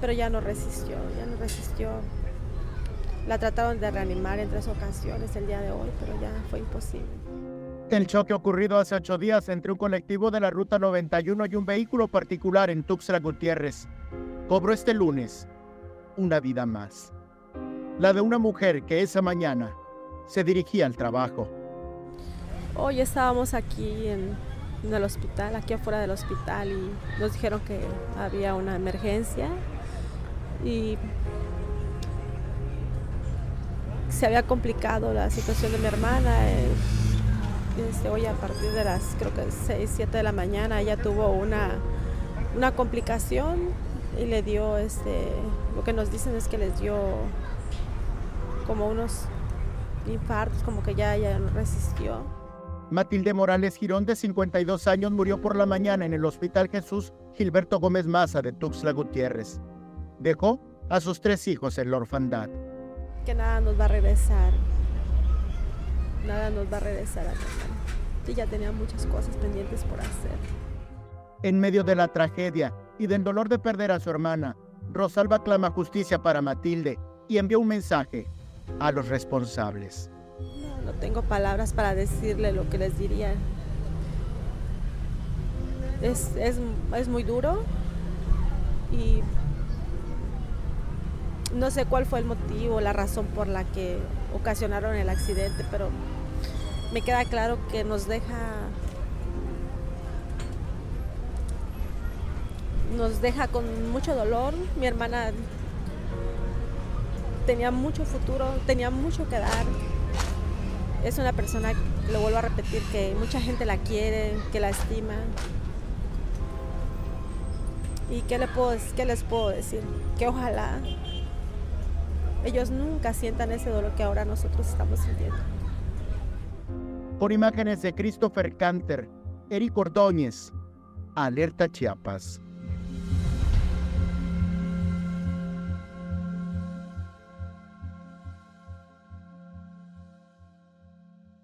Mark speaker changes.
Speaker 1: pero ya no resistió, ya no resistió. La trataron de reanimar en tres ocasiones el día de hoy, pero ya fue imposible.
Speaker 2: El choque ocurrido hace ocho días entre un colectivo de la Ruta 91 y un vehículo particular en Tuxtla Gutiérrez cobró este lunes una vida más. La de una mujer que esa mañana se dirigía al trabajo.
Speaker 1: Hoy estábamos aquí en, en el hospital, aquí afuera del hospital, y nos dijeron que había una emergencia y se había complicado la situación de mi hermana. eh, Este, hoy a partir de las creo que 6, 7 de la mañana ella tuvo una, una complicación y le dio, este, lo que nos dicen es que les dio como unos infartos, como que ya, ya resistió.
Speaker 2: Matilde Morales Girón, de 52 años, murió por la mañana en el Hospital Jesús Gilberto Gómez Maza de Tuxtla Gutiérrez. Dejó a sus tres hijos en la orfandad.
Speaker 1: Que nada nos va a regresar, nada nos va a regresar a mi hermana. Y ya tenía muchas cosas pendientes por hacer.
Speaker 2: En medio de la tragedia y del dolor de perder a su hermana, Rosalba clama justicia para Matilde y envió un mensaje a los responsables.
Speaker 1: No, no tengo palabras para decirle lo que les diría. Es, es, es muy duro y no sé cuál fue el motivo, la razón por la que ocasionaron el accidente, pero me queda claro que nos deja nos deja con mucho dolor. Mi hermana tenía mucho futuro, tenía mucho que dar. Es una persona, lo vuelvo a repetir, que mucha gente la quiere, que la estima. ¿Y qué, le puedo, qué les puedo decir? Que ojalá ellos nunca sientan ese dolor que ahora nosotros estamos sintiendo.
Speaker 2: Por imágenes de Christopher Canter, Eric Ordóñez, Alerta Chiapas.